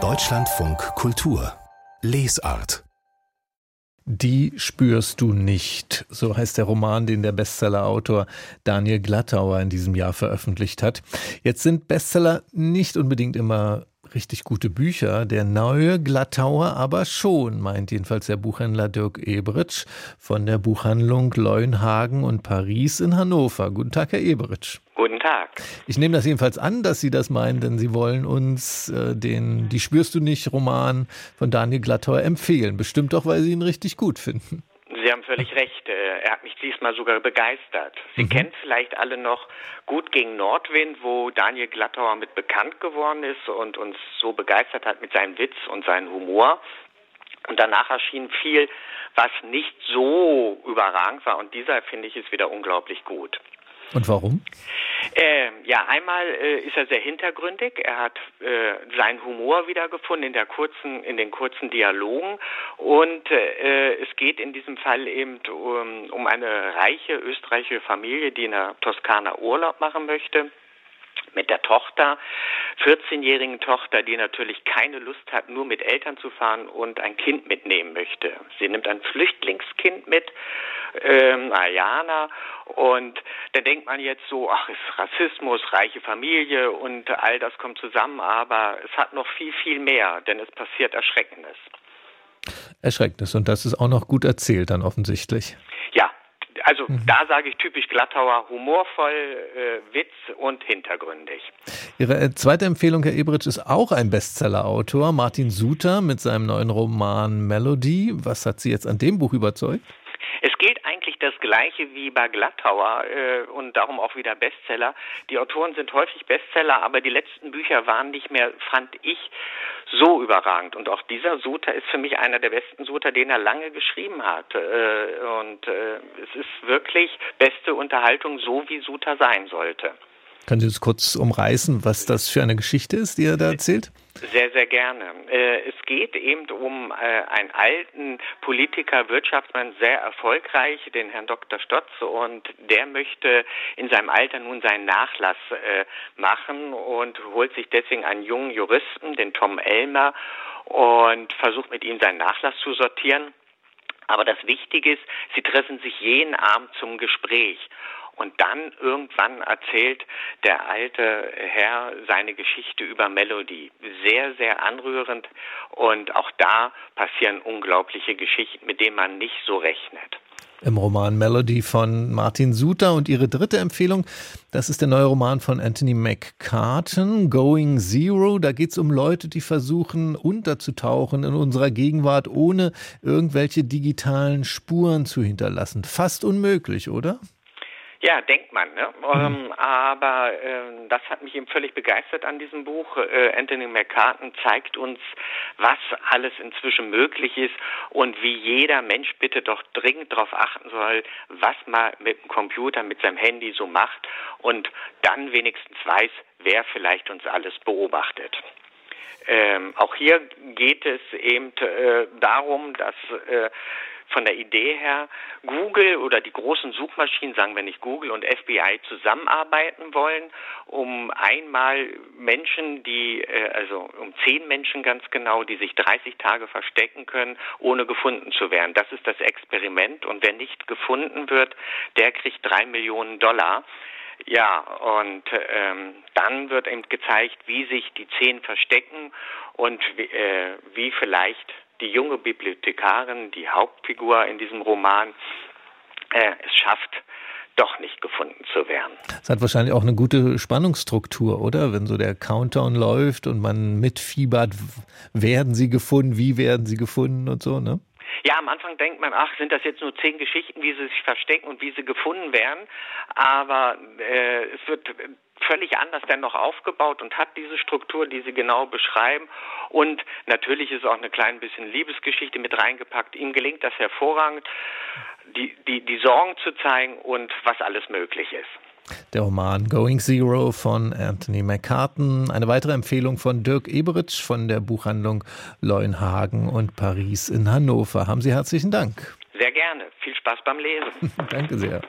Deutschlandfunk Kultur Lesart die spürst du nicht. So heißt der Roman, den der Bestsellerautor Daniel Glattauer in diesem Jahr veröffentlicht hat. Jetzt sind Bestseller nicht unbedingt immer richtig gute Bücher. Der neue Glattauer aber schon, meint jedenfalls der Buchhändler Dirk Eberitsch von der Buchhandlung Leuenhagen und Paris in Hannover. Guten Tag, Herr Eberitsch. Guten Tag. Ich nehme das jedenfalls an, dass Sie das meinen, denn Sie wollen uns äh, den Die spürst du nicht Roman von Daniel Glattauer empfehlen. Bestimmt doch, weil Sie ihn richtig gut finden. Sie haben völlig recht. Äh, er hat mich diesmal sogar begeistert. Sie mhm. kennen vielleicht alle noch Gut gegen Nordwind, wo Daniel Glattauer mit bekannt geworden ist und uns so begeistert hat mit seinem Witz und seinem Humor. Und danach erschien viel, was nicht so überragend war. Und dieser, finde ich, ist wieder unglaublich gut. Und warum? Äh, ja, einmal äh, ist er sehr hintergründig. Er hat äh, seinen Humor wiedergefunden in der kurzen, in den kurzen Dialogen. Und äh, es geht in diesem Fall eben um, um eine reiche österreichische Familie, die in der Toskana Urlaub machen möchte mit der Tochter, 14-jährigen Tochter, die natürlich keine Lust hat, nur mit Eltern zu fahren und ein Kind mitnehmen möchte. Sie nimmt ein Flüchtlingskind mit, ähm, Ayana, und da denkt man jetzt so, ach, ist Rassismus, reiche Familie und all das kommt zusammen, aber es hat noch viel, viel mehr, denn es passiert Erschreckendes. Erschreckendes und das ist auch noch gut erzählt dann offensichtlich. Also mhm. da sage ich typisch Glattauer, humorvoll, äh, Witz und hintergründig. Ihre äh, zweite Empfehlung, Herr Ebritsch, ist auch ein Bestsellerautor, Martin Suter mit seinem neuen Roman Melody. Was hat Sie jetzt an dem Buch überzeugt? Gleiche wie bei Glattauer äh, und darum auch wieder Bestseller. Die Autoren sind häufig Bestseller, aber die letzten Bücher waren nicht mehr, fand ich, so überragend. Und auch dieser Suter ist für mich einer der besten Suter, den er lange geschrieben hat. Äh, und äh, es ist wirklich beste Unterhaltung, so wie Suter sein sollte. Können Sie uns kurz umreißen, was das für eine Geschichte ist, die er da erzählt? Sehr, sehr gerne. Äh, es geht eben um äh, einen alten Politiker, Wirtschaftsmann, sehr erfolgreich, den Herrn Dr. Stotz, und der möchte in seinem Alter nun seinen Nachlass äh, machen und holt sich deswegen einen jungen Juristen, den Tom Elmer, und versucht mit ihm seinen Nachlass zu sortieren. Aber das Wichtige ist, sie treffen sich jeden Abend zum Gespräch. Und dann irgendwann erzählt der alte Herr seine Geschichte über Melody. Sehr, sehr anrührend. Und auch da passieren unglaubliche Geschichten, mit denen man nicht so rechnet. Im Roman Melody von Martin Suter. Und Ihre dritte Empfehlung, das ist der neue Roman von Anthony McCartan, Going Zero. Da geht es um Leute, die versuchen, unterzutauchen in unserer Gegenwart, ohne irgendwelche digitalen Spuren zu hinterlassen. Fast unmöglich, oder? Ja, denkt man. Ne? Mhm. Ähm, aber äh, das hat mich eben völlig begeistert an diesem Buch. Äh, Anthony McCartan zeigt uns, was alles inzwischen möglich ist und wie jeder Mensch bitte doch dringend darauf achten soll, was man mit dem Computer, mit seinem Handy so macht und dann wenigstens weiß, wer vielleicht uns alles beobachtet. Ähm, auch hier geht es eben äh, darum, dass äh, von der Idee her Google oder die großen Suchmaschinen, sagen wir nicht Google und FBI zusammenarbeiten wollen, um einmal Menschen, die, äh, also um zehn Menschen ganz genau, die sich 30 Tage verstecken können, ohne gefunden zu werden. Das ist das Experiment und wer nicht gefunden wird, der kriegt drei Millionen Dollar. Ja, und ähm, dann wird eben gezeigt, wie sich die zehn verstecken und äh, wie vielleicht die junge Bibliothekarin, die Hauptfigur in diesem Roman, äh, es schafft, doch nicht gefunden zu werden. Es hat wahrscheinlich auch eine gute Spannungsstruktur, oder? Wenn so der Countdown läuft und man mitfiebert, werden sie gefunden, wie werden sie gefunden und so, ne? Ja, am Anfang denkt man, ach, sind das jetzt nur zehn Geschichten, wie sie sich verstecken und wie sie gefunden werden. Aber äh, es wird völlig anders dennoch aufgebaut und hat diese Struktur, die Sie genau beschreiben. Und natürlich ist auch eine klein bisschen Liebesgeschichte mit reingepackt. Ihm gelingt das hervorragend, die, die, die Sorgen zu zeigen und was alles möglich ist. Der Roman Going Zero von Anthony McCartan. Eine weitere Empfehlung von Dirk Eberitsch von der Buchhandlung Leuenhagen und Paris in Hannover. Haben Sie herzlichen Dank. Sehr gerne. Viel Spaß beim Lesen. Danke sehr.